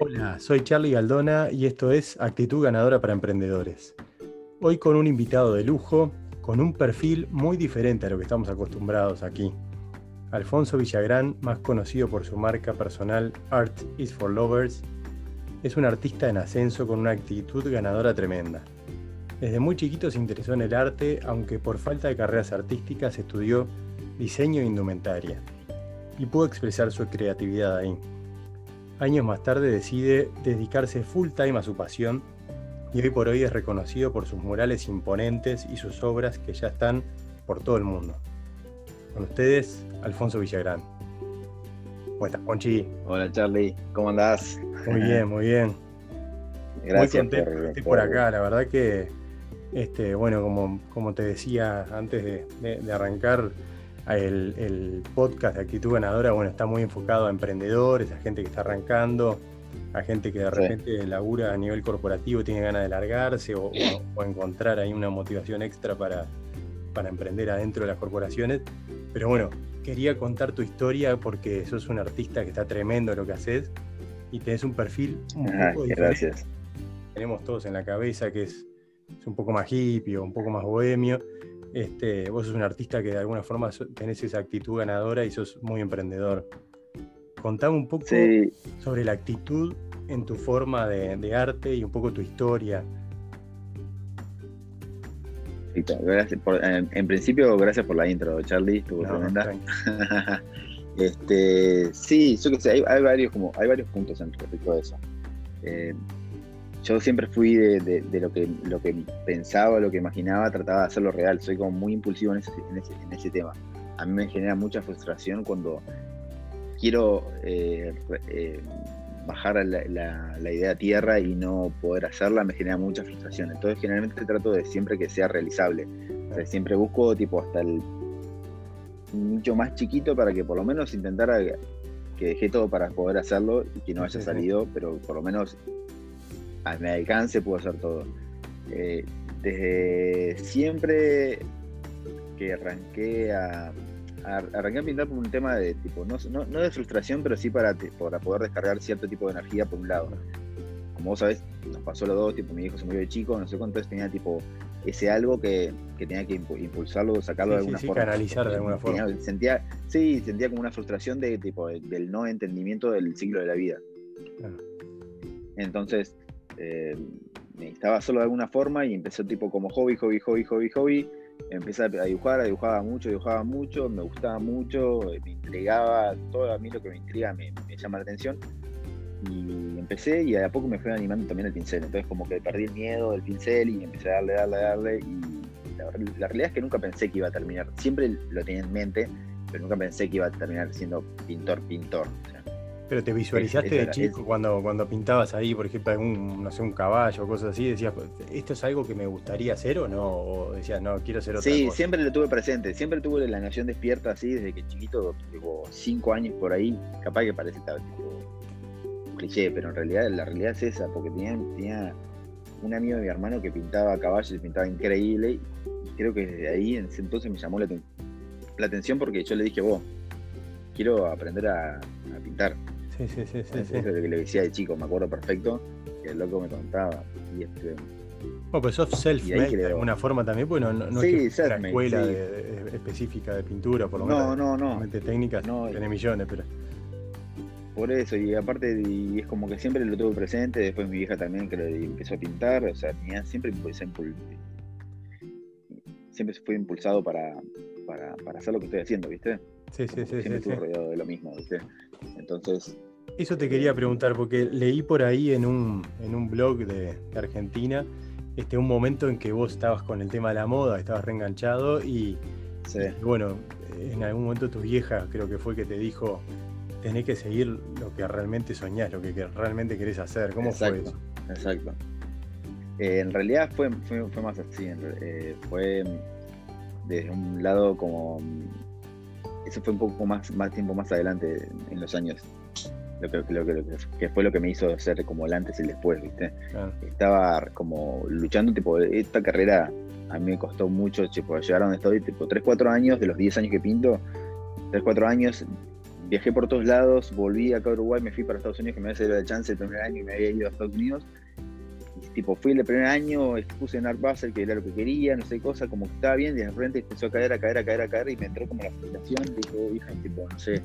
Hola, soy Charlie Galdona y esto es Actitud Ganadora para Emprendedores. Hoy con un invitado de lujo, con un perfil muy diferente a lo que estamos acostumbrados aquí. Alfonso Villagrán, más conocido por su marca personal Art is for Lovers, es un artista en ascenso con una actitud ganadora tremenda. Desde muy chiquito se interesó en el arte, aunque por falta de carreras artísticas estudió diseño e indumentaria y pudo expresar su creatividad ahí. Años más tarde decide dedicarse full time a su pasión y hoy por hoy es reconocido por sus murales imponentes y sus obras que ya están por todo el mundo. Con ustedes, Alfonso Villagrán. ¿Cómo estás, Ponchi? Hola, Charlie. ¿Cómo andás? Muy bien, muy bien. Gracias muy contento por, por acá. La verdad que, este, bueno, como, como te decía antes de arrancar, el, podcast de Actitud Ganadora, bueno, está muy enfocado a emprendedores, a gente que está arrancando, a gente que de repente labura a nivel corporativo, tiene ganas de largarse o, encontrar ahí una motivación extra para, para emprender adentro de las corporaciones. Pero bueno, quería contar tu historia porque sos un artista que está tremendo lo que haces y tenés un perfil un poco diferente. Gracias. Tenemos todos en la cabeza que es, es un poco más hippie o un poco más bohemio este, vos sos un artista que de alguna forma tenés esa actitud ganadora y sos muy emprendedor. Contame un poco sobre la actitud en tu forma de, arte y un poco tu historia. en, principio, gracias por la intro, Charlie, este, sí, yo que sé, hay, varios, como, hay varios puntos en respecto a eso. Eh, yo siempre fui de, lo, que, lo que pensaba, lo que imaginaba, trataba de hacerlo real. Soy como muy impulsivo en ese, en ese, tema. A mí me genera mucha frustración cuando quiero eh, eh, bajar la, la, idea a tierra y no poder hacerla, me genera mucha frustración. Entonces generalmente trato de siempre que sea realizable. siempre busco tipo hasta el nicho más chiquito para que por lo menos intentara que dejé todo para poder hacerlo y que no haya salido, pero por lo menos a mi alcance puedo hacer todo. Eh, desde siempre que arranqué a, arranqué a pintar por un tema de tipo, no, no, de frustración, pero sí para, para poder descargar cierto tipo de energía por un lado. Como vos sabés, nos pasó los dos, tipo, mi hijo se murió de chico, no sé cuánto, tenía tipo ese algo que, tenía que impulsarlo, sacarlo de alguna sí, forma. canalizar de alguna forma. Sentía, sí, sentía como una frustración de tipo del no entendimiento del ciclo de la vida. Entonces, eh, necesitaba solo de alguna forma y empezó tipo como hobby, hobby, hobby, hobby, hobby. Empecé a dibujar, dibujaba mucho, dibujaba mucho, me gustaba mucho, eh, me intrigaba, todo a mí lo que me intriga me, llama la atención. Y empecé y a poco me fui animando también el pincel. Entonces como que perdí el miedo del pincel y empecé a darle, darle, darle. Y la, la realidad es que nunca pensé que iba a terminar. Siempre lo tenía en mente, pero nunca pensé que iba a terminar siendo pintor, pintor. Pero te visualizaste de chico cuando, cuando pintabas ahí, por ejemplo, algún, no sé, un caballo o cosas así, decías, ¿esto es algo que me gustaría hacer o no? O decías, no, quiero hacer otra sí, cosa. Sí, siempre lo tuve presente, siempre tuve la noción despierta así, desde que chiquito, tipo, cinco años por ahí, capaz que parece tipo, cliché, pero en realidad la realidad es esa, porque tenía, tenía un amigo de mi hermano que pintaba caballos y pintaba increíble, y creo que desde ahí, en ese entonces me llamó la, la atención porque yo le dije, vos, quiero aprender a pintar Sí, sí, sí, sí. Es lo que le decía de chico, me acuerdo perfecto, que el loco me contaba. Y este, bueno, pues sos self-made de alguna forma también, pues no, no, es una escuela específica de pintura, por lo menos. No, no, no. técnicas, no, tiene millones, pero. Por eso, y aparte, y es como que siempre lo tuve presente, después mi vieja también que empezó a pintar, o sea, tenía, siempre siempre fue impulsado para, para, para, hacer lo que estoy haciendo, ¿viste? Sí, sí, sí. Siempre estuve rodeado de lo mismo, ¿viste? Entonces. Eso te quería preguntar, porque leí por ahí en un, en un blog de, Argentina este, un momento en que vos estabas con el tema de la moda, estabas reenganchado y, bueno, en algún momento tu vieja creo que fue que te dijo, tenés que seguir lo que realmente soñás, lo que, realmente querés hacer. ¿Cómo fue eso? Exacto. Eh, en realidad fue, fue, más así, eh, fue desde un lado como eso fue un poco más, más tiempo más adelante en los años. Lo que, lo que, fue lo que me hizo ser como el antes y el después, ¿viste? Estaba como luchando, tipo, esta carrera a mí me costó mucho, tipo, llegar a donde estoy, tipo, 3, 4 años, de los 10 años que pinto, 3, 4 años viajé por todos lados, volví acá a Uruguay, me fui para Estados Unidos, que me había salido la chance el primer año y me había ido a Estados Unidos. Y tipo, fui el primer año, puse en Art Basel, que era lo que quería, no sé cosa, como que estaba bien, y de repente empezó a caer, a caer, a caer, a caer, y me entró como la frustración, dijo, hija, tipo, no sé,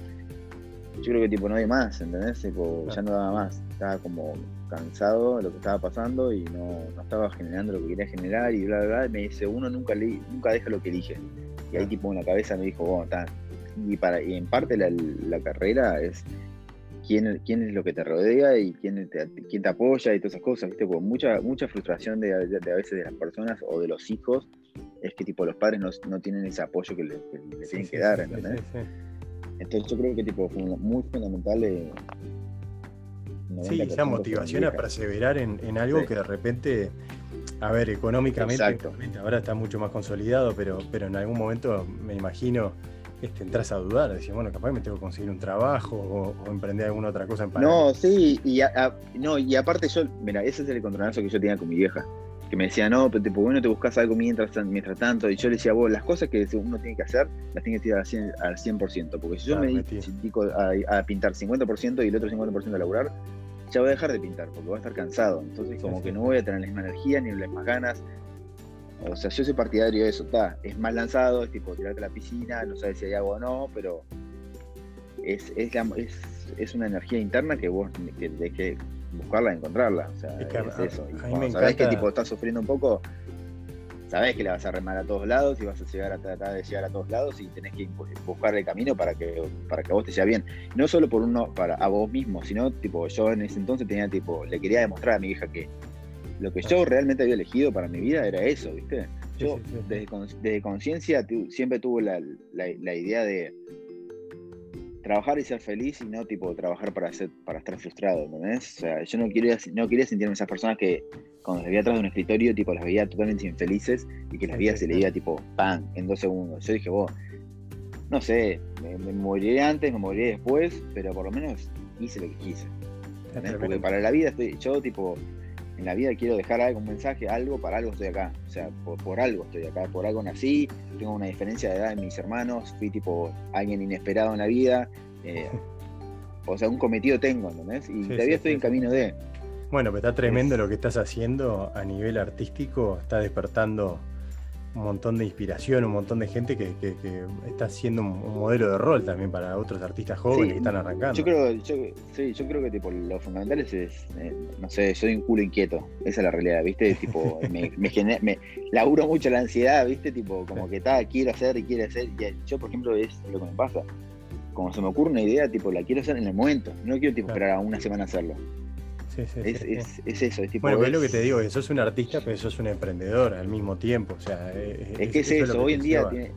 yo creo que tipo no hay más, ¿entendés? Tipo, ya no daba más, estaba como cansado de lo que estaba pasando y no, no estaba generando lo que quería generar y bla, bla, bla. Y me dice, uno nunca, le, nunca deja lo que elige. Y ahí tipo en la cabeza me dijo, bueno, está. Y, para, y en parte la, la carrera es quién, quién es lo que te rodea y quién te, quién te apoya y todas esas cosas, ¿viste? Porque mucha, mucha frustración de, de, a veces de las personas o de los hijos es que tipo los padres no, no tienen ese apoyo que le, que le tienen que dar, ¿entendés? Entonces yo creo que tipo muy fundamental eh, Sí, esa motivación a perseverar en, en algo que de repente, a ver, económicamente ahora está mucho más consolidado, pero, pero en algún momento me imagino este, entras a dudar, decir, bueno, capaz me tengo que conseguir un trabajo o, emprender alguna otra cosa en paralelo. No, sí, y, no, y aparte yo, mira, ese es el encontronazo que yo tenía con mi vieja que me decía, no, pero tipo, bueno, te buscas algo mientras, mientras tanto. Y yo le decía, vos, las cosas que uno tiene que hacer, las tiene que tirar al 100%, al 100% porque si yo me dedico a, a, pintar 50% y el otro 50% a laburar, ya voy a dejar de pintar, porque voy a estar cansado. Entonces, como que no voy a tener la misma energía ni las mismas ganas. O sea, yo soy partidario de eso, está. Es más lanzado, es tipo tirarte a la piscina, no sabes si hay agua o no, pero es, es, es, es una energía interna que vos que, que buscarla, encontrarla. O sea, es, eso. Y cuando sabés que tipo estás sufriendo un poco, sabés que la vas a remar a todos lados y vas a llegar a tratar de llegar a todos lados y tenés que buscar el camino para que, para que a vos te sea bien. No solo por uno, para a vos mismo, sino tipo, yo en ese entonces tenía tipo, le quería demostrar a mi hija que lo que yo realmente había elegido para mi vida era eso, ¿viste? Yo desde, conciencia siempre tuve la, la idea de trabajar y ser feliz y no tipo trabajar para ser, para estar frustrado, ¿entendés? O sea, yo no quería, no quería sentirme esas personas que cuando las veía atrás de un escritorio, tipo, las veía totalmente infelices y que las vida se le iba tipo, ¡pam! en dos segundos. Yo dije, vos, no sé, me, moriré antes, me moriré después, pero por lo menos hice lo que quise. Porque para la vida estoy, yo tipo, en la vida quiero dejar algo, un mensaje, algo, para algo estoy acá. O sea, por, algo estoy acá, por algo nací, tengo una diferencia de edad en mis hermanos, fui tipo alguien inesperado en la vida. Eh, o sea, un cometido tengo, ¿entendés? Y todavía estoy en camino de. Bueno, pero está tremendo lo que estás haciendo a nivel artístico, está despertando un montón de inspiración, un montón de gente que, está haciendo un, modelo de rol también para otros artistas jóvenes que están arrancando. Yo creo, yo, sí, yo creo que tipo, lo fundamental es, eh, no sé, soy un culo inquieto, esa es la realidad, ¿viste? Tipo, me, me, me, laburo mucho la ansiedad, ¿viste? Tipo, como que está, quiero hacer y quiero hacer. Y yo, por ejemplo, es lo que me pasa. Como se me ocurre una idea, tipo, la quiero hacer en el momento, no quiero tipo, esperar a una semana a hacerlo. Sí, sí, es, es, es, eso. Es tipo, bueno, es lo que te digo, sos un artista, pero sos un emprendedor al mismo tiempo. O sea, es, que es eso, hoy en día tiene,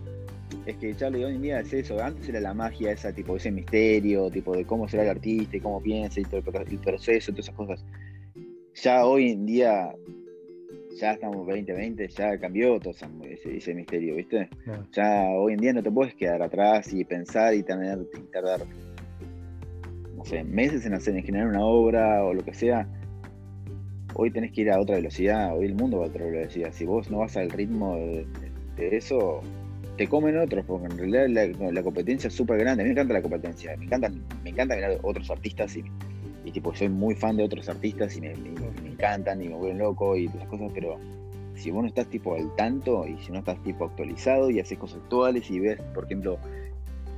es que Charlie, hoy en día es eso. Antes era la magia esa, tipo, ese misterio, tipo, de cómo será el artista y cómo piensa y todo el, proceso, todas esas cosas. Ya hoy en día, ya estamos 2020, ya cambió todo ese, ese misterio, ¿viste? Ya hoy en día no te puedes quedar atrás y pensar y tener, y tardar meses en hacer, en generar una obra o lo que sea, hoy tenés que ir a otra velocidad, hoy el mundo va a otra velocidad. Si vos no vas al ritmo de, eso, te comen otros, porque en realidad la, competencia es súper grande. A mí me encanta la competencia, me encanta, me encanta mirar otros artistas y, y tipo, soy muy fan de otros artistas y me, encantan y me vuelven loco y todas cosas, pero si vos no estás tipo al tanto y si no estás tipo actualizado y haces cosas actuales y ves, por ejemplo,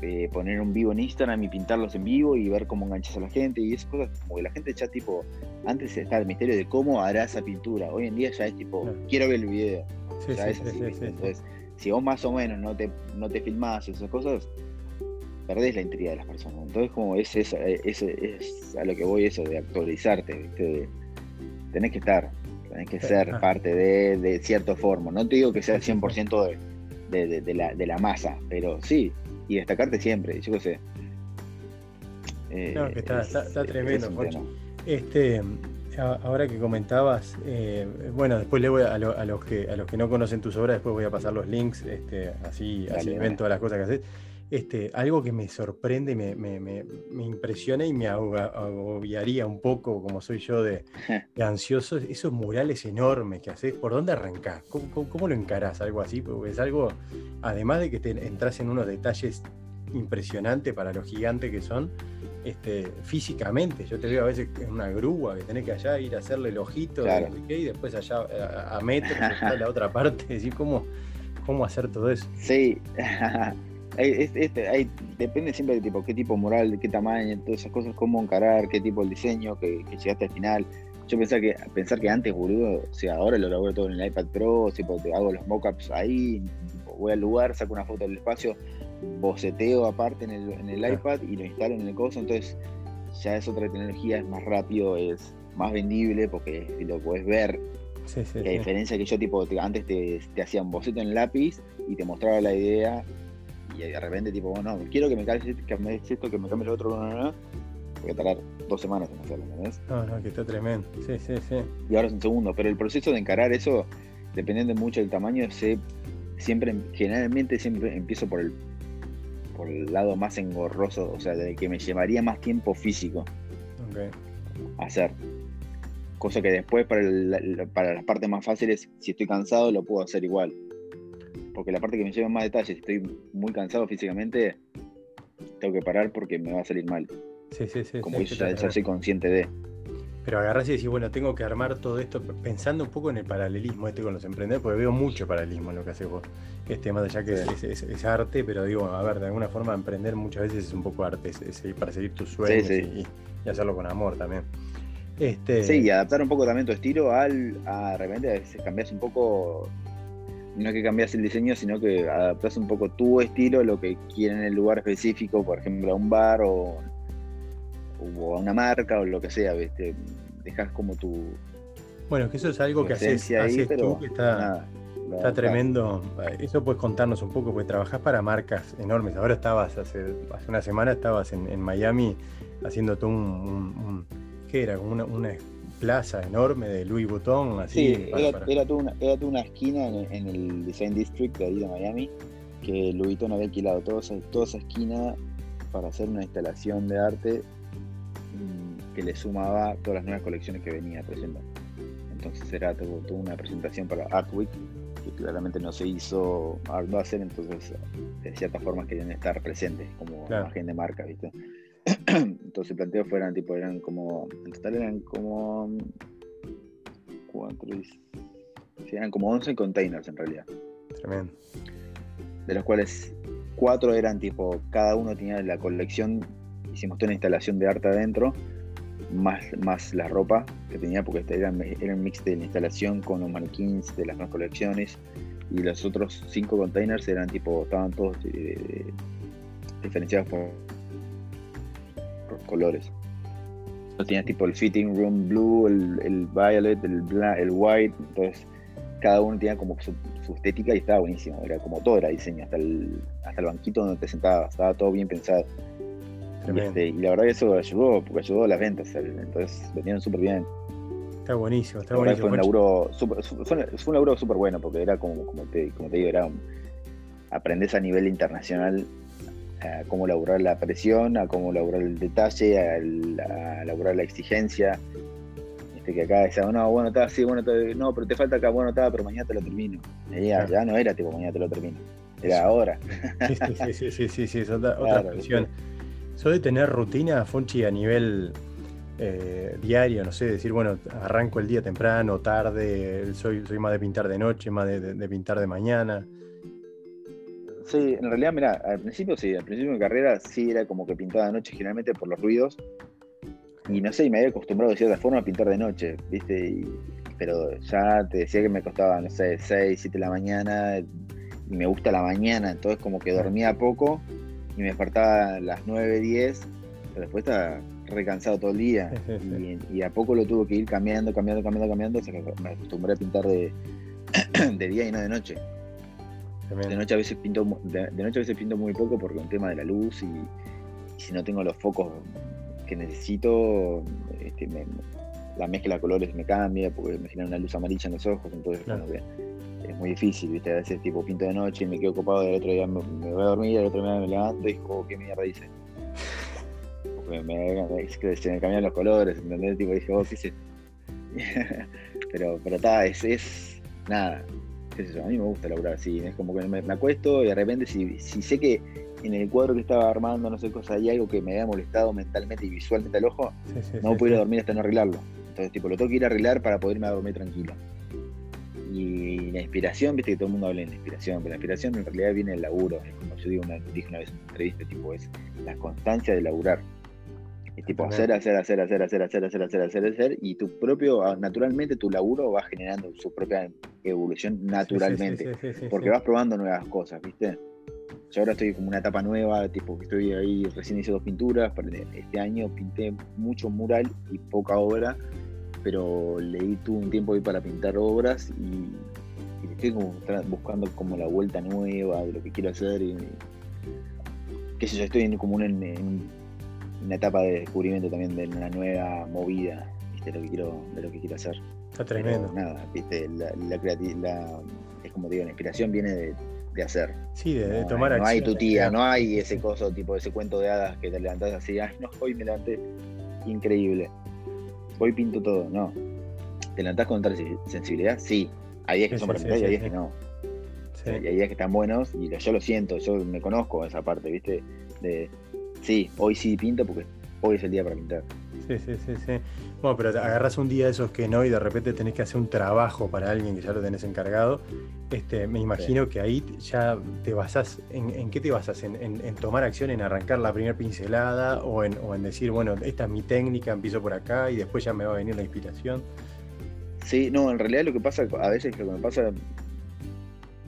eh, poner un vivo en Instagram y pintarlos en vivo y ver cómo enganchas a la gente y esas cosas, como que la gente ya tipo, antes estaba el misterio de cómo hará esa pintura, hoy en día ya es tipo, quiero ver el video, entonces si vos más o menos no te, no te filmás esas cosas, perdés la integridad de las personas, entonces como es eso, es, es, a lo que voy eso de actualizarte, tenés que estar, tenés que ser parte de, de cierta forma, no te digo que sea el 100% de, de, de, la, de la masa, pero sí, y destacarte siempre, yo qué sé. Eh, no, que está, está, tremendo, Este, ahora que comentabas, eh, bueno, después le voy a, los que a los que no conocen tus obras, después voy a pasar los links, este, así, así ven todas las cosas que haces. Este, algo que me sorprende, me, me, me, impresiona y me agobiaría un poco, como soy yo de, ansioso, esos murales enormes que haces, ¿por dónde arrancás? ¿Cómo, lo encarás? Algo así, porque es algo, además de que te entras en unos detalles impresionante para los gigantes que son. Este, físicamente, yo te veo a veces en una grúa que tenés que allá ir a hacerle el ojito y después allá a, metros a la otra parte, decir cómo, cómo hacer todo eso. Sí, este, depende siempre de tipo, qué tipo moral, de qué tamaño, todas esas cosas, cómo encarar, qué tipo de diseño, que, llegaste al final. Yo pensaba que, pensar que antes, boludo, o sea, ahora lo hago todo en el iPad Pro, tipo, te hago los mockups ahí, voy al lugar, saco una foto del espacio, boceteo aparte en el, en el iPad y lo instalo en el coso, entonces ya es otra tecnología, es más rápido, es más vendible porque lo puedes ver. Sí, sí, a diferencia que yo tipo antes te, te hacía un boceto en lápiz y te mostraba la idea y de repente tipo, bueno, quiero que me cambies esto, que me cambies lo otro, no, no, no. Voy a tardar dos semanas en hacerlo, ¿entendés? No, no, que está tremendo. Sí, sí, sí. Y ahora es un segundo, pero el proceso de encarar eso, dependiendo mucho del tamaño, se, siempre, generalmente siempre empiezo por el por el lado más engorroso, o sea, de que me llevaría más tiempo físico hacer. Cosa que después para, para las partes más fáciles, si estoy cansado, lo puedo hacer igual. Porque la parte que me lleva más detalles, si estoy muy cansado físicamente, tengo que parar porque me va a salir mal. Sí, sí, sí. Como ya, soy consciente de. Pero agarras y decís, bueno, tengo que armar todo esto pensando un poco en el paralelismo este con los emprendedores, porque veo mucho paralelismo en lo que haces vos. Este, más allá que es, arte, pero digo, a ver, de alguna forma emprender muchas veces es un poco arte, es, para seguir tus sueños Y, hacerlo con amor también. Este... Sí, y adaptar un poco también tu estilo al, a repente a veces cambias un poco, no es que cambias el diseño, sino que adaptas un poco tu estilo, lo que quieren en el lugar específico, por ejemplo, a un bar o o a una marca o lo que sea, ¿viste? Dejas como tu. Bueno, que eso es algo que haces, tú, que está, está tremendo. Eso puedes contarnos un poco, porque trabajás para marcas enormes. Ahora estabas, hace, hace una semana estabas en, Miami haciendo todo un, ¿Qué era? Como una, plaza enorme de Louis Vuitton, así. Sí, era, toda una, era una esquina en, el Design District de ahí de Miami, que Louis Vuitton había alquilado toda toda esa esquina para hacer una instalación de arte que le sumaba todas las nuevas colecciones que venía presentando. Entonces era tuvo, una presentación para Art Week, que claramente no se hizo Art Basel, entonces de cierta forma querían estar presentes como agente de marca, ¿viste? entonces el planteo fueran tipo, eran como, en total eran como cuatro, eran como 11 containers en realidad. Tremendo. De los cuales cuatro eran tipo, cada uno tenía la colección, hicimos toda una instalación de arte adentro, más, más la ropa que tenía, porque este era, era un mix de la instalación con los maniquins de las nuevas colecciones y los otros cinco containers eran tipo, estaban todos eh, diferenciados por, colores. Tenía tipo el fitting room blue, el, el violet, el, el white, entonces cada uno tenía como su, estética y estaba buenísimo, era como todo era diseño, hasta el, hasta el banquito donde te sentabas, estaba todo bien pensado. Este, y la verdad que eso ayudó, porque ayudó a las ventas, entonces vendieron súper bien. Está buenísimo, está buenísimo. Fue un laburo super, un súper bueno, porque era como, como, te, como te digo, era aprendes a nivel internacional a cómo laburar la presión, a cómo laburar el detalle, a, a laburar la exigencia. Este, que acá decía, no, bueno, está, sí, bueno, no, pero te falta acá, bueno, está, pero mañana te lo termino. ya, ya, no era tipo, mañana te lo termino, era ahora. Sí, sí, sí, sí, sí, es otra, otra presión. ¿Soy de tener rutina, Fonchi, a nivel eh, diario? No sé, decir, bueno, arranco el día temprano, tarde, soy, soy más de pintar de noche, más de, pintar de mañana. Sí, en realidad, mira, al principio sí, al principio de mi carrera sí era como que pintaba de noche generalmente por los ruidos. Y no sé, y me había acostumbrado de cierta forma a pintar de noche, ¿viste? pero ya te decía que me costaba, no sé, 6, 7 de la mañana y me gusta la mañana, entonces como que dormía poco y me despertaba a las 9, 10, pero después estaba recansado todo el día. y, a poco lo tuve que ir cambiando, cambiando, cambiando, cambiando, hasta que me acostumbré a pintar de, de día y no de noche. De noche a veces pinto de, noche a veces pinto muy poco porque un tema de la luz y, si no tengo los focos que necesito, este, la mezcla de colores me cambia porque me genera una luz amarilla en los ojos, entonces es muy difícil, ¿viste? A veces tipo pinto de noche y me quedo ocupado, el otro día me, voy a dormir, el otro día me levanto y digo, oh, ¿qué mierda hice? me, me, se me cambian los colores, ¿entendés? Tipo, dije, oh, ¿qué hice? pero, pero está, es, es, nada, qué sé yo, a mí me gusta laburar así, es como que me, acuesto y de repente si, si sé que en el cuadro que estaba armando, no sé cosa, hay algo que me había molestado mentalmente y visualmente al ojo, no puedo ir a dormir hasta no arreglarlo. Entonces, tipo, lo tengo que ir a arreglar para poder irme a dormir tranquilo. Y la inspiración, viste que todo el mundo habla de la inspiración, pero la inspiración en realidad viene del laburo. Es como yo digo una, dije una vez en una entrevista, tipo, es la constancia de laburar. Es tipo hacer, hacer, hacer, hacer, hacer, hacer, hacer, hacer, hacer, hacer, y tu propio, ah, naturalmente tu laburo va generando su propia evolución naturalmente, porque vas probando nuevas cosas, ¿viste? Yo ahora estoy como una etapa nueva, tipo que estoy ahí, recién hice dos pinturas, este año pinté mucho mural y poca obra, pero leí tuve un tiempo ahí para pintar obras y, estoy como buscando como la vuelta nueva de lo que quiero hacer y qué sé yo, estoy en, como en, una etapa de descubrimiento también de una nueva movida de lo que quiero, de lo que quiero hacer. Está tremendo. nada, ¿viste? La, la, es como digo, la inspiración viene de, de hacer. Sí, de, tomar acción. No hay tu tía, no hay ese coso, tipo ese cuento de hadas que te levantás así, ay, no, hoy me levanté increíble. Hoy pinto todo, no. ¿Te levantás con otra sensibilidad? Sí. Hay días que son para pintar y hay días que no. Y hay días que están buenos y yo lo siento, yo me conozco esa parte, ¿viste? De, sí, hoy sí pinto porque hoy es el día para pintar. Sí, sí, sí, sí. Bueno, pero agarras un día de esos que no y de repente tenés que hacer un trabajo para alguien que ya lo tenés encargado. Este, me imagino que ahí ya te basás, ¿en, qué te basas? ¿En, tomar acción, en arrancar la primera pincelada o en, decir, bueno, esta es mi técnica, empiezo por acá y después ya me va a venir la inspiración? Sí, no, en realidad lo que pasa, a veces lo que me pasa,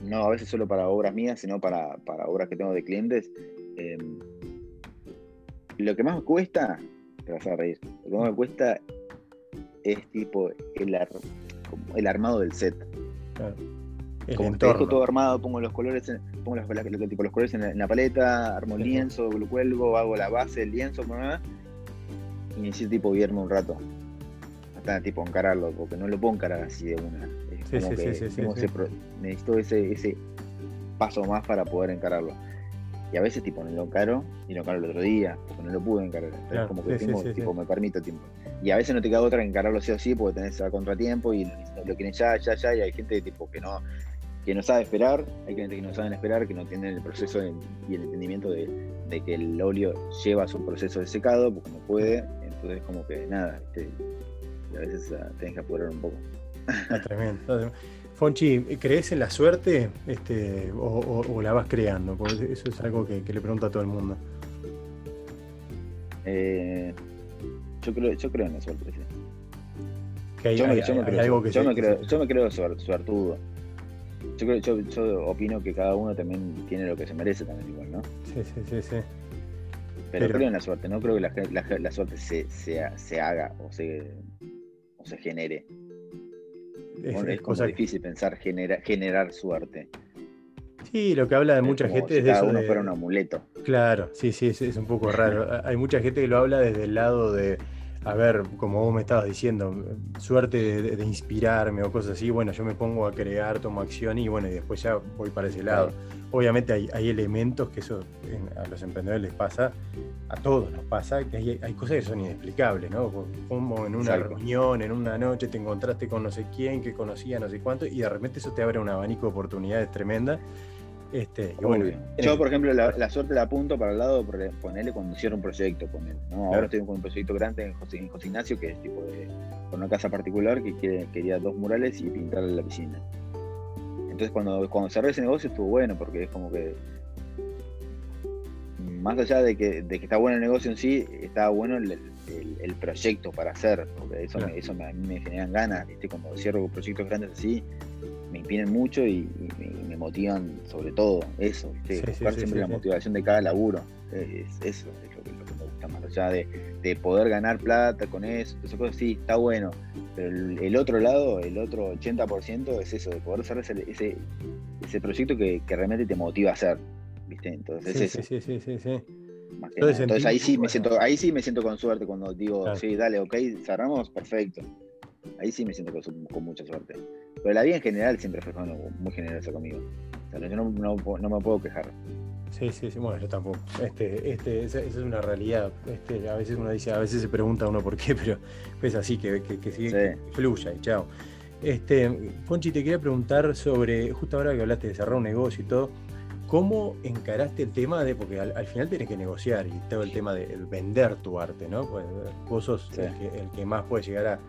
no a veces solo para obras mías, sino para, obras que tengo de clientes, em, lo que más cuesta te vas a reír. Lo que más me cuesta es tipo el, el armado del set. Claro. como te dejo todo armado, pongo los colores, en, pongo los, tipo, los colores en la, paleta, armo el lienzo, lo cuelgo, hago la base del lienzo, y necesito tipo guiarme un rato. Hasta tipo encararlo, porque no lo puedo encarar así de una. Es como que necesito ese, ese paso más para poder encararlo. Y a veces tipo no lo encaro y lo encaro el otro día, porque no lo pude encarar. Entonces como que tipo, me permito tiempo. Y a veces no te queda otra que encararlo sí o sí, porque tenés a contratiempo y lo quieren ya, ya, ya, y hay gente tipo que no, que no sabe esperar, hay gente que no saben esperar, que no tienen el proceso y el entendimiento de, que el óleo lleva su proceso de secado, porque no puede, entonces como que nada, y a veces uh, tenés que apurar un poco. Está tremendo. Fonchi, ¿crees en la suerte este, o, la vas creando? Porque eso es algo que, le pregunto a todo el mundo. Eh, yo, creo, yo creo en la suerte, sí. yo, me, creo, suertudo. Yo, yo, opino que cada uno también tiene lo que se merece también igual, ¿no? Sí, sí, sí, sí. Pero, creo en la suerte, no creo que la, suerte se, se, haga o se, o se genere es, como difícil pensar generar suerte. Sí, lo que habla de mucha gente es cada uno fuera un amuleto. Claro, sí, sí, es, un poco raro. Hay mucha gente que lo habla desde el lado de, a ver, como vos me estabas diciendo, suerte de, inspirarme o cosas así. Bueno, yo me pongo a crear, tomo acción y bueno, y después ya voy para ese lado. Obviamente hay, elementos que eso a los emprendedores les pasa, a todos nos pasa, que hay, cosas que son inexplicables, ¿no? Como en una reunión, en una noche te encontraste con no sé quién, que conocía no sé cuánto, y de repente eso te abre un abanico de oportunidades tremenda. Este, Yo, por ejemplo, la, suerte la apunto para el lado ponerle cuando hicieron un proyecto. Ahora estoy con un proyecto grande en José, Ignacio, que es tipo de con una casa particular que quería dos murales y pintarle la piscina. Entonces cuando, cuando cerré ese negocio estuvo bueno, porque es como que más allá de que, de que está bueno el negocio en sí, estaba bueno el, proyecto para hacer, porque eso, me, eso me, a mí me generan ganas, ¿viste? cuando cierro proyectos grandes así, me inspiran mucho y, me, motivan sobre todo eso, buscar siempre la motivación de cada laburo, es, eso es lo que, me gusta, más allá de, de, poder ganar plata con eso, esas cosas, sí, está bueno, pero el, otro lado, el otro 80% es eso, de poder hacer ese, ese, proyecto que, realmente te motiva a hacer. ¿Viste? Entonces, sí, sí, sí, sí, Entonces, ahí sí me siento, ahí sí me siento con suerte cuando digo, sí, dale, ok, cerramos, perfecto. Ahí sí me siento con, mucha suerte. Pero la vida en general siempre fue muy generosa conmigo. yo no, no me puedo quejar. Sí, sí, sí, bueno, yo tampoco. Este, este, esa, es una realidad. Este, a veces uno dice, a veces se pregunta uno por qué, pero es así, que, que, sigue, fluya y chao. Este, Ponchi, te quería preguntar sobre, justo ahora que hablaste de cerrar un negocio y todo, ¿Cómo encaraste el tema de, porque al, final tienes que negociar y todo el tema de vender tu arte, ¿no? Pues vos sos el, que, más puede llegar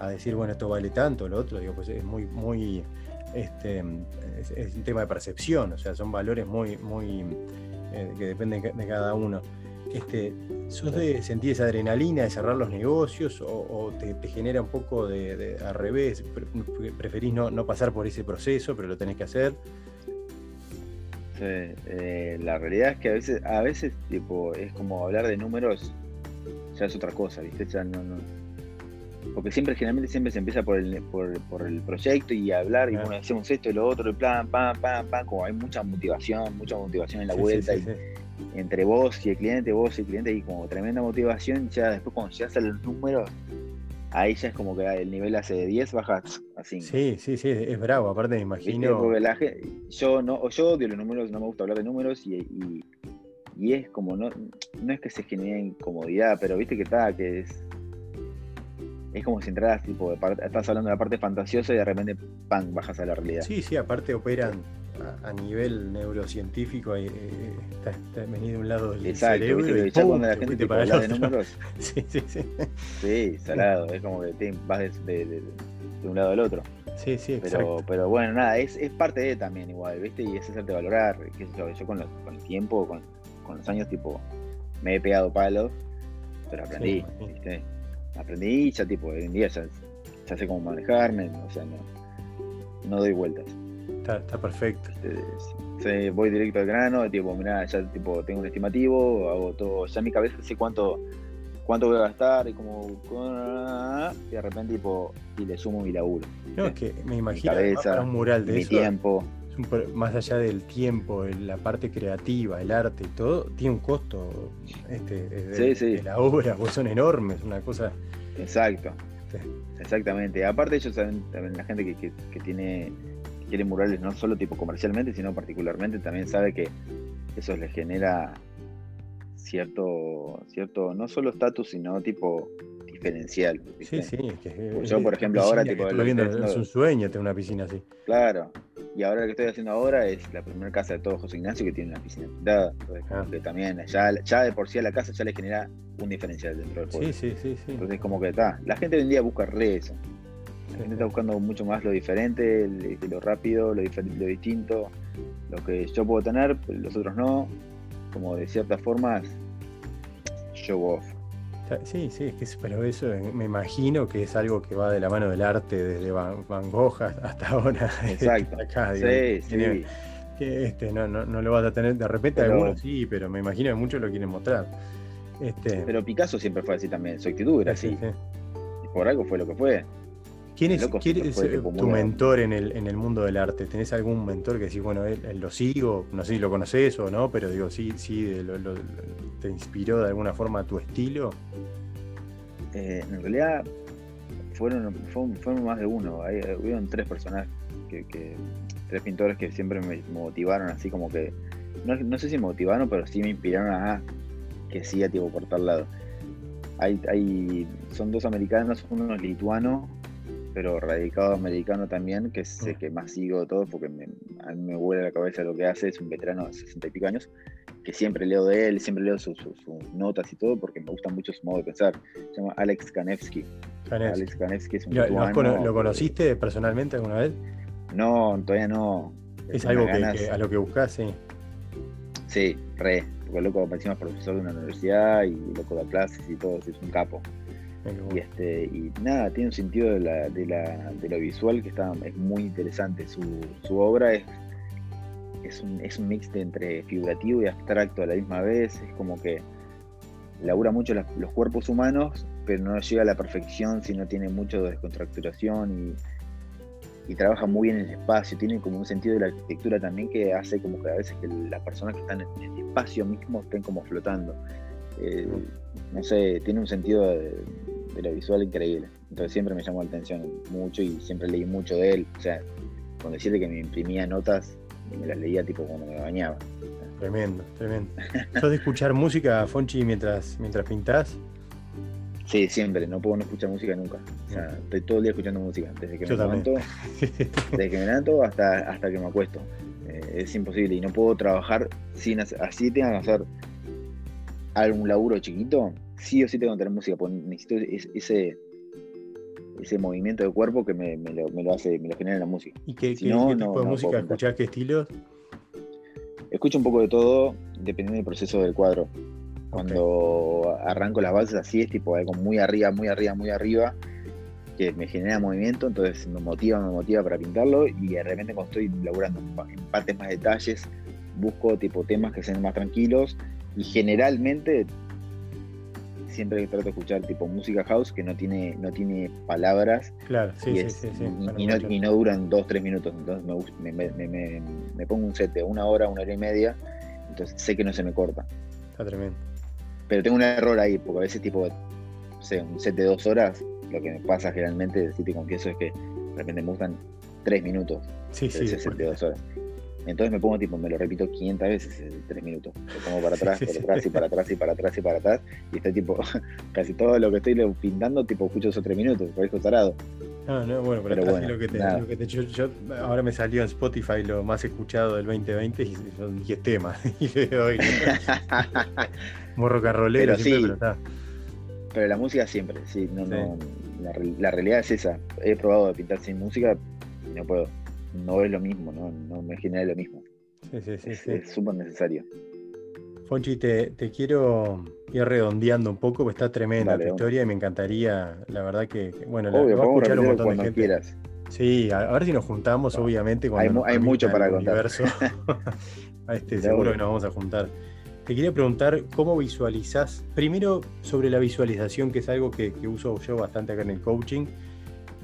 a, decir, bueno, esto vale tanto, lo otro, digo, pues es muy, muy, este, es, un tema de percepción, o sea, son valores muy, muy, eh, que dependen de cada uno. Este, ¿Sos de sentir esa adrenalina de cerrar los negocios o, te, genera un poco de, al revés? ¿Preferís no, no pasar por ese proceso, pero lo tenés que hacer? Eh, la realidad es que a veces, a veces tipo, es como hablar de números, ya es otra cosa, ¿viste? Ya no, no. Porque siempre, generalmente siempre se empieza por el, por, por el proyecto y hablar, y bueno, hacemos esto y lo otro, el plan, pam, pam, pam, como hay mucha motivación, mucha motivación en la vuelta. entre vos y el cliente, vos y el cliente, y como tremenda motivación, ya después cuando ya salen los números, ahí ya es como que el nivel hace de 10 bajas a 5. Sí, sí, sí, es bravo, aparte me imagino. yo no, yo odio los números, no me gusta hablar de números y, y, es como, no, no es que se genere incomodidad, pero viste que está, que es. Es como si entraras, tipo, estás hablando de la parte fantasiosa y de repente, ¡pam! bajas a la realidad. Sí, sí, aparte operan a, nivel neurocientífico eh, está, está, venido de un lado del Exacto, cerebro y ya cuando la gente te habla de números sí, sí, sí. sí, salado, es como que te vas de, de, un lado al otro. Sí, sí, pero, pero bueno, nada, es, es parte de también igual, ¿viste? Y es hacerte valorar, qué yo, yo con, con el tiempo, con, con, los años, tipo, me he pegado palos, pero aprendí, ¿viste? Aprendí y ya, tipo, hoy en día ya, ya sé cómo manejarme, o sea, no, no doy vueltas. Está, perfecto. Este, voy directo al grano, tipo, mirá, ya tipo, tengo un estimativo, hago todo, ya en mi cabeza sé cuánto, cuánto voy a gastar y como y de repente tipo, y le sumo mi laburo. No, es que me imagino para un mural de mi tiempo. Más allá del tiempo, la parte creativa, el arte y todo, tiene un costo este, de, la obra, pues son enormes, una cosa. Exacto. Exactamente. Aparte ellos saben, la gente que, que tiene quiere murales no solo tipo comercialmente, sino particularmente también sabe que eso les genera cierto, cierto no solo estatus, sino tipo diferencial. Sí, sí. yo, por ejemplo, ahora tipo... es un sueño tener una piscina así. Claro. Y ahora lo que estoy haciendo ahora es la primera casa de todo José Ignacio que tiene una piscina pintada. Ah. también ya, ya de por sí a la casa ya le genera un diferencial dentro del juego. Sí, sí, sí, sí. Entonces como que está. La gente hoy en día busca re eso. La gente está buscando mucho más lo diferente, lo rápido, lo, lo distinto, lo que yo puedo tener, los otros no. Como de cierta forma, show off. Sí, sí, es que pero eso me imagino que es algo que va de la mano del arte desde Van, Gogh hasta ahora. Exacto. sí, sí. Que este, no, no, no, lo vas a tener, de repente algunos sí, pero me imagino que muchos lo quieren mostrar. Este... Pero Picasso siempre fue así también, su actitud era así. Y por algo fue lo que fue. ¿Quién es, tu mentor en el, en el mundo del arte? ¿Tenés algún mentor que decís, bueno, él, lo sigo? No sé si lo conoces o no, pero digo, sí, sí te inspiró de alguna forma tu estilo. Eh, en realidad fueron, fueron, más de uno. Hay, hubieron tres personajes, que, tres pintores que siempre me motivaron, así como que, no, sé si me motivaron, pero sí me inspiraron a que siga tipo por tal lado. Hay, hay, son dos americanos, uno es lituano pero radicado americano también, que es el mm. que más sigo de todo, porque a mí me vuela la cabeza lo que hace, es un veterano de 60 y pico años, que siempre leo de él, siempre leo sus, notas y todo, porque me gusta mucho su modo de pensar. Se llama Alex Kanevsky. Alex Kanevsky es un ¿Lo, ¿Lo, conociste personalmente alguna vez? No, todavía no. Es algo que, a lo que buscas, sí. Sí, re, porque loco encima es profesor de una universidad y loco da clases y todo, es un capo. Y, este, y nada, tiene un sentido de, la, de, la, de lo visual que está, es muy interesante. Su, su obra es, es, un, es un mix de entre figurativo y abstracto a la misma vez. Es como que labura mucho los cuerpos humanos, pero no llega a la perfección si no tiene mucho de descontracturación y, y, trabaja muy bien en el espacio. Tiene como un sentido de la arquitectura también que hace como que a veces que las personas que están en el espacio mismo estén como flotando. Eh, no sé, tiene un sentido de, de lo visual increíble. Entonces siempre me llamó la atención mucho y siempre leí mucho de él. O sea, con decirle que me imprimía notas, me las leía tipo cuando me bañaba. Tremendo, tremendo. ¿Sos de escuchar música, Fonchi, mientras, mientras pintás? Sí, siempre, no puedo no escuchar música nunca. O sea, estoy todo el día escuchando música, desde que me levanto, desde que me levanto hasta, hasta que me acuesto. Eh, es imposible y no puedo trabajar sin hacer, así tenga que hacer algún laburo chiquito, sí o sí tengo que tener música, porque necesito ese, ese movimiento de cuerpo que me, lo, hace, me lo genera la música. ¿Y qué, tipo de música escuchás? ¿Qué estilos? Escucho un poco de todo, dependiendo del proceso del cuadro. Cuando arranco las bases así es tipo algo muy arriba, muy arriba, muy arriba, que me genera movimiento, entonces me motiva, me motiva para pintarlo y de repente cuando estoy laburando en partes más detalles, busco tipo temas que sean más tranquilos y generalmente siempre trato de escuchar tipo música house que no tiene, no tiene palabras. Claro, sí, sí, sí, y, no, y, no, duran dos, tres minutos. Entonces me, me, me, me, pongo un set de una hora, una hora y media. Entonces sé que no se me corta. Está tremendo. Pero tengo un error ahí, porque a veces tipo, no sé, un set de dos horas, lo que me pasa generalmente, si te confieso, es que de repente me gustan tres minutos. Sí, sí. Ese set de dos horas. Entonces me pongo tipo, me lo repito 500 veces en 3 minutos. Lo pongo para atrás, para atrás y para atrás y para atrás y para atrás. Y está tipo, casi todo lo que estoy pintando, tipo, escucho esos 3 minutos, parezco tarado. No, no, bueno, pero, pero lo que te, lo que te yo, ahora me salió en Spotify lo más escuchado del 2020 y son 10 temas. y le doy. Morro carrolero, pero, pero está. Pero la música siempre, sí, no, no. La, la realidad es esa. He probado de pintar sin música y no puedo no es lo mismo, no, no me genera lo mismo. Sí, sí, sí. Es súper necesario. Fonchi, te, quiero ir redondeando un poco, porque está tremenda tu historia y me encantaría, la verdad que, bueno, la, va a escuchar un montón de gente. Quieras. Sí, a, ver si nos juntamos, obviamente. Cuando hay, mucho para contar. este, seguro que nos vamos a juntar. Te quería preguntar cómo visualizás, primero sobre la visualización, que es algo que, que uso yo bastante acá en el coaching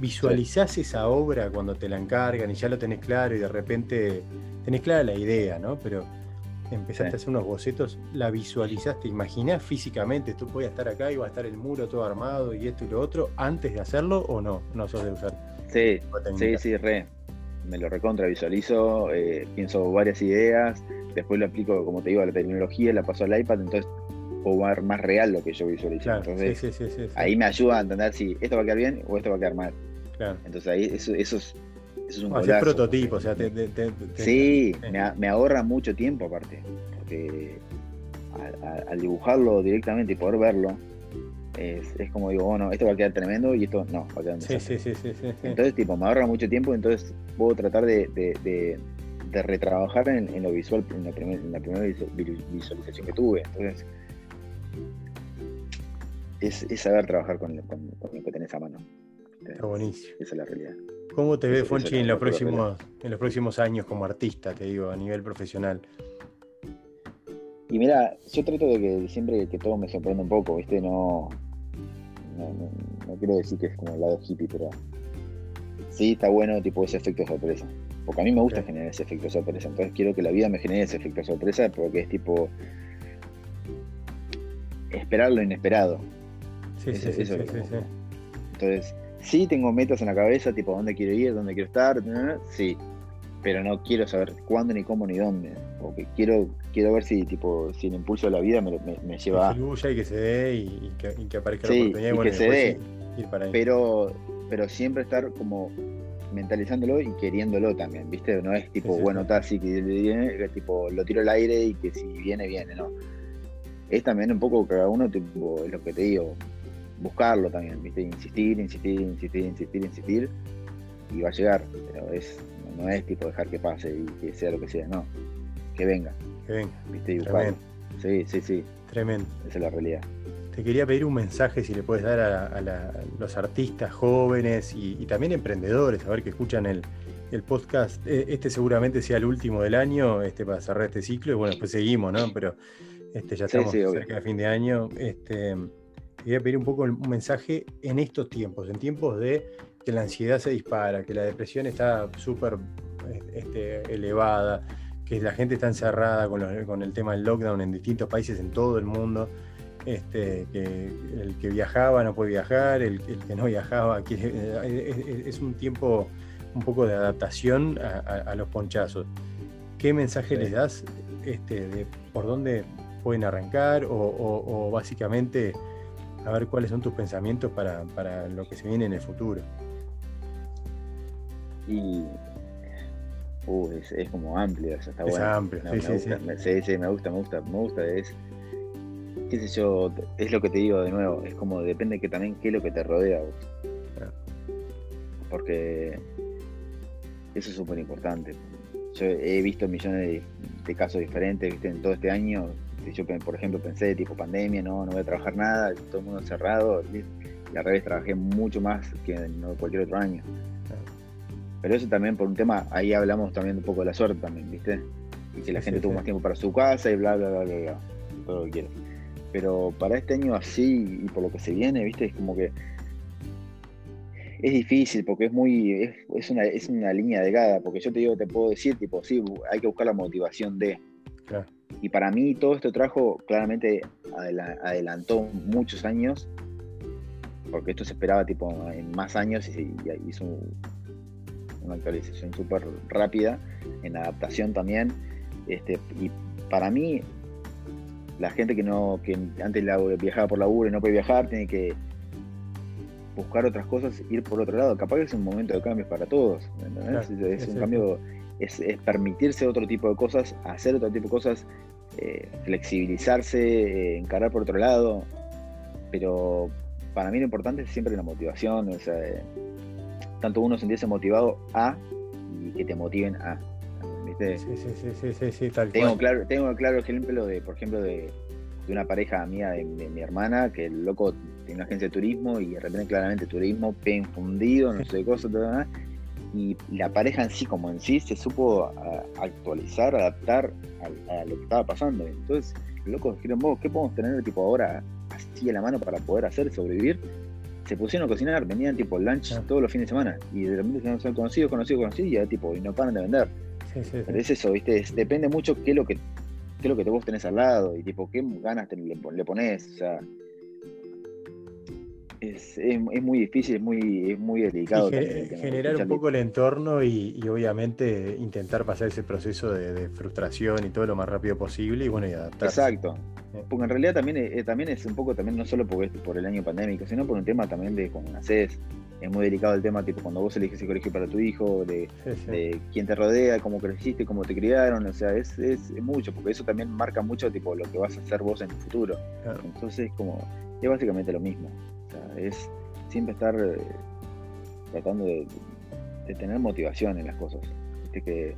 visualizás esa obra cuando te la encargan y ya lo tenés claro y de repente tenés clara la idea, ¿no? Pero empezaste a hacer unos bocetos, la visualizaste, imaginás físicamente, tú podías estar acá y va a estar el muro todo armado y esto y lo otro, antes de hacerlo o no, no sos de usar. Sí, sí, sí, re. Me lo recontra visualizo, eh, pienso varias ideas, después lo aplico, como te digo, a la tecnología, la paso al iPad, entonces puedo ver más real lo que yo visualizo. entonces, ahí me ayuda a entender si esto va a quedar bien o esto va a quedar mal. Entonces ahí eso, eso, es, eso es un golazo. prototipo, o sea, Sí, me, ahorra mucho tiempo aparte, porque al, dibujarlo directamente y poder verlo, es, es, como digo, bueno, esto va a quedar tremendo y esto no, va a quedar sí, sí, sí, sí, Entonces, tipo, me ahorra mucho tiempo, entonces puedo tratar de, de, de, retrabajar en, lo visual, en la, en la primera visualización que tuve. Entonces, es, es saber trabajar con, con, con, lo que tenés a mano. Está buenísimo. Esa es la realidad. ¿Cómo te ves, Fonchi, en los, próximos, en los próximos años como artista, te digo, a nivel profesional? Y mira, yo trato de que siempre que todo me sorprenda un poco, ¿viste? No, no, quiero decir que es como el lado hippie, pero sí está bueno tipo ese efecto sorpresa. Porque a mí me gusta generar ese efecto sorpresa. Entonces quiero que la vida me genere ese efecto sorpresa porque es tipo esperar lo inesperado. Sí, sí, sí, sí, Entonces, Sí, tengo metas en la cabeza, tipo dónde quiero ir, dónde quiero estar, sí, pero no quiero saber cuándo, ni cómo, ni dónde. Porque quiero, quiero ver si tipo si el impulso de la vida me, me, lleva a. y que se dé y, que, aparezca la oportunidad. Y, que se dé. Pero, pero siempre estar como mentalizándolo y queriéndolo también, ¿viste? No es tipo, bueno, está así que viene, tipo, lo tiro al aire y que si viene, viene, ¿no? Es también un poco cada uno, tipo, es lo que te digo, buscarlo también, ¿viste? Insistir, insistir, insistir, insistir, insistir, y va a llegar, pero es, no es tipo dejar que pase y que sea lo que sea, no, que venga. Que venga. ¿Viste? Y buscarlo. Sí, sí, sí. Tremendo. Esa es la realidad. Te quería pedir un mensaje si le puedes dar a, los artistas jóvenes y, también emprendedores, a ver que escuchan el, podcast. E, este seguramente sea el último del año, este para cerrar este ciclo, y bueno, después seguimos, ¿no? Pero este ya estamos cerca de fin de año. Este, quería pedir un poco un mensaje en estos tiempos, en tiempos de que la ansiedad se dispara, que la depresión está súper este, elevada, que la gente está encerrada con, el tema del lockdown en distintos países en todo el mundo, este, que el que viajaba no puede viajar, el, que no viajaba, que, es, un tiempo un poco de adaptación a, los ponchazos. ¿Qué mensaje les das este, de por dónde pueden arrancar o básicamente a ver cuáles son tus pensamientos para, lo que se viene en el futuro. Y uh, es, como amplio, eso está es bueno. amplio, sí, sí, sí. Me, sí, me gusta, me gusta, me gusta, es, qué sé yo, es lo que te digo de nuevo, es como depende que también qué es lo que te rodea vos. Porque eso es súper importante. Yo he visto millones de, casos diferentes ¿viste? en todo este año. Yo, por ejemplo, pensé tipo pandemia, no, no voy a trabajar nada, todo el mundo cerrado. Y al revés, trabajé mucho más que en cualquier otro año. Pero eso también por un tema, ahí hablamos también un poco de la suerte también, ¿viste? Y que la gente tuvo más tiempo para su casa y bla, bla, bla, bla, bla, todo lo que quiera. Pero para este año así y por lo que se viene, ¿viste? Es como que es difícil porque es muy, es, una, es una línea delgada, porque yo te digo, te puedo decir, tipo, sí, hay que buscar la motivación de. Y para mí todo esto trajo, claramente adelantó muchos años, porque esto se esperaba tipo en más años y, hizo una actualización súper rápida en adaptación también. Este, y para mí, la gente que no, que antes viajaba por laburo y no puede viajar, tiene que buscar otras cosas, ir por otro lado. Capaz que es un momento de cambios para todos. es, un cambio, es, permitirse otro tipo de cosas, hacer otro tipo de cosas, eh, flexibilizarse, eh, encarar por otro lado. Pero para mí lo importante es siempre la motivación. O sea, eh, tanto uno sentirse motivado a y que te motiven a. Sí, sí, sí, sí, tal tengo Claro, tengo claro ejemplo de, por ejemplo, de, de una pareja mía, de, mi hermana, que el loco tiene una agencia de turismo y de repente claramente turismo, pen fundido, no sé qué cosa, y la pareja en sí, como en sí, se supo actualizar, adaptar a, lo que estaba pasando. Entonces, los locos dijeron, ¿qué podemos tener tipo ahora así a la mano para poder hacer, sobrevivir? Se pusieron a cocinar, vendían tipo lunch todos los fines de semana y de repente se han conocido, conocido, conocido y ya tipo, y no paran de vender. Pero es eso, ¿viste? depende mucho qué es lo que qué es lo que vos tenés al lado y tipo qué ganas le, le pones. O sea, es, es, muy difícil, es muy, es muy delicado. generar un poco el entorno y, obviamente intentar pasar ese proceso de, frustración y todo lo más rápido posible y bueno, y adaptarse. Exacto. Porque en realidad también, eh, también es un poco, también no solo por, por el año pandémico, sino por un tema también de cuando naces. Es muy delicado el tema, tipo, cuando vos eliges el colegio para tu hijo, de, de quién te rodea, cómo creciste, cómo te criaron, o sea, es, es, mucho, porque eso también marca mucho, tipo, lo que vas a hacer vos en el futuro. Entonces, como, es básicamente lo mismo es siempre estar eh, tratando de, tener motivación en las cosas. que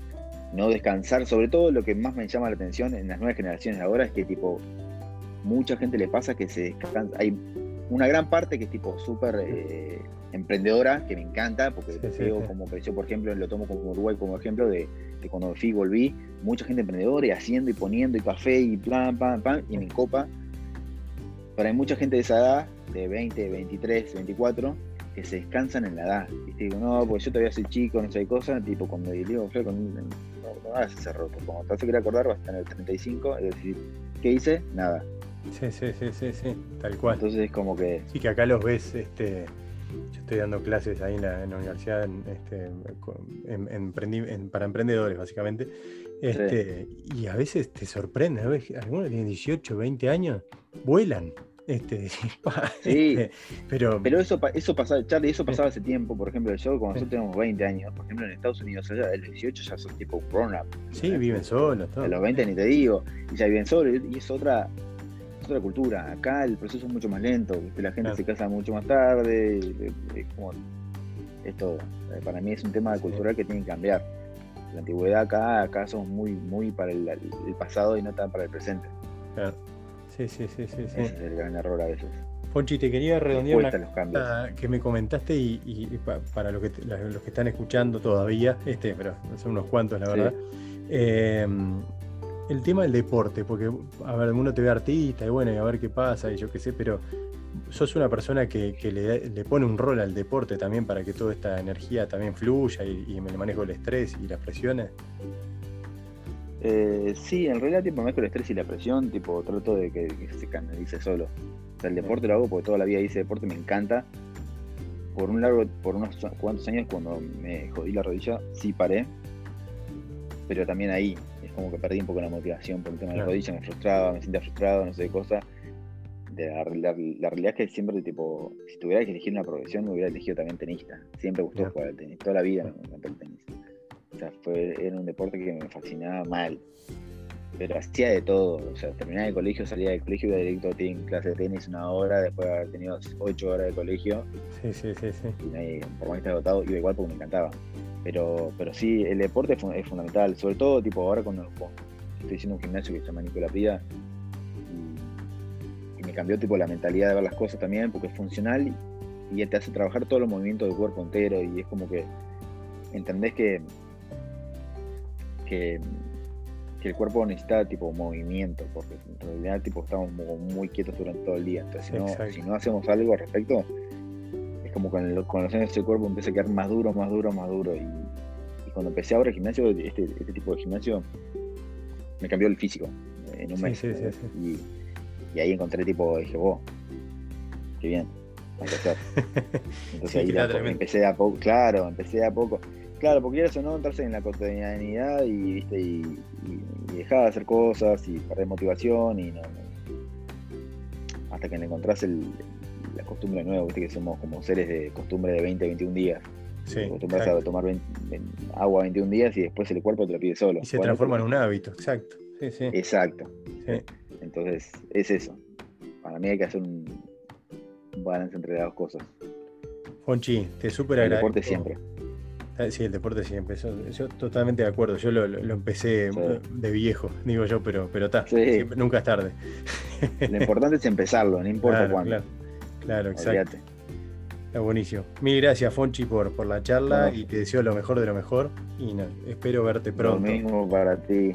no descansar, sobre todo lo que más me llama la atención en las nuevas generaciones ahora es que tipo mucha gente le pasa que se descansa. Hay una gran parte que es tipo súper eh, emprendedora, que me encanta, porque veo como creció, por ejemplo, lo tomo como Uruguay como ejemplo de, cuando fui volví, mucha gente emprendedora y haciendo y poniendo y café y plan, pan, pan, y me copa. Pero hay mucha gente de esa edad de 20, 23, 24 que se descansan en la edad. Y te digo, no, porque yo todavía soy chico, no sé qué cosa, tipo cuando digo, no, no hagas ese roto. Como te hace acordar, vas a tener 35, es decir, ¿qué hice? Nada. Sí, sí, sí, sí, sí, tal cual. Entonces es como que. Sí, que acá los ves, este, yo estoy dando clases ahí en la, universidad este, para emprendedores, básicamente. Este, Y a veces te sorprende, algunos tienen 18, 20 años, vuelan. Este, sí, este, pero, pero eso, eso pasaba, Charlie, eso pasaba hace tiempo, por ejemplo, yo cuando nosotros tenemos 20 años, por ejemplo en Estados Unidos, allá, el 18 ya son tipo grown up. Sí, viven solos. A los 20 ni te digo, y ya viven solos, y es otra, otra cultura. Acá el proceso es mucho más lento, la gente se casa mucho más tarde, es como, es todo. Eh, para mí es un tema cultural que tiene que cambiar. La antigüedad acá, acá somos muy, muy para el, el pasado y no tan para el presente. Claro. Sí, sí, sí, sí. Ese es el gran error a veces. Ponchi, te quería redondear una que me comentaste y, para los que, los que están escuchando todavía, este, pero son unos cuantos, la verdad. Em, el tema del deporte, porque, a ver, uno te ve artista y bueno, y a ver qué pasa y yo qué sé, pero sos una persona que, le, pone un rol al deporte también para que toda esta energía también fluya y, y me manejo el estrés y las presiones. Eh, sí, en realidad tipo mezclo el estrés y la presión, tipo trato de que, se canalice solo. O sea, el deporte lo hago porque toda la vida hice deporte, me encanta. Por un largo, por unos cuantos años cuando me jodí la rodilla, sí paré. Pero también ahí es como que perdí un poco la motivación por el tema de la rodilla, me frustraba, me sentía frustrado, no sé qué cosa. la, realidad es que siempre, tipo, si tuviera que elegir una profesión, me hubiera elegido también tenista. Siempre gustó jugar al tenis, toda la vida me encantó el tenis fue, era un deporte que me fascinaba mal. Pero hacía de todo. O sea, terminaba el colegio, salía del colegio, iba directo a team, clase de tenis una hora, después de haber tenido ocho horas de colegio. Sí, sí, sí, sí. Y me, por más que esté agotado, iba igual porque me encantaba. Pero, pero sí, el deporte es, es fundamental. Sobre todo, tipo, ahora cuando, cuando estoy haciendo un gimnasio que se llama Nicola Pida, y, y me cambió tipo la mentalidad de ver las cosas también, porque es funcional y, y te hace trabajar todos los movimientos del cuerpo entero y es como que entendés que, que, que el cuerpo necesita tipo movimiento, porque en realidad tipo estamos muy quietos durante todo el día. Entonces si no, si no hacemos algo al respecto, es como con, el- con los años el cuerpo empieza a quedar más duro, más duro, más duro. Y, y cuando empecé ahora el gimnasio, este, este tipo de gimnasio, me cambió el físico en un Sí, mes. sí, sí, Y, y ahí encontré tipo, dije, vos, qué bien. Entonces ahí a empecé a poco, claro, empecé a poco. Claro, porque quieras o no, entrarse en la cotidianidad y, ¿viste? y, y, y dejar de hacer cosas y perder motivación y no, no- hasta que le encontrás el, la costumbre de nuevo, viste que somos como seres de costumbre de 20, 21 días. Sí, acostumbras a tomar 20 20 agua 21 días y después el cuerpo te lo pide solo. Y se transforma en un hábito, exacto. Sí, sí. Exacto. Entonces, es eso. Para mí hay que hacer un, balance entre las dos cosas. Fonchi, te súper El agradezco. deporte siempre. Ah, Sí, el deporte siempre. Eso, yo totalmente de acuerdo. Yo lo, lo- lo empecé Sí. de viejo, digo yo, pero pero está. Sí. nunca es tarde. Lo importante es empezarlo, no importa Claro, cuándo. claro. Claro, exacto. Olvídate. Está buenísimo. Mil gracias, Fonchi, por, por la charla Bueno. y te deseo lo mejor de lo mejor. Y no, espero verte Lo pronto. mismo para ti.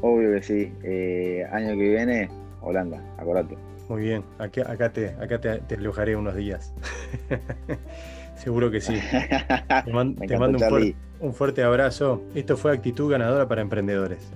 Obvio que sí. Eh, año que viene, Holanda, acordate. Muy bien. Acá, acá, te, acá te, te alojaré unos días. Seguro que sí. Te, man- mando un, fuer- Charlie. un fuerte abrazo. Esto fue Actitud Ganadora para Emprendedores.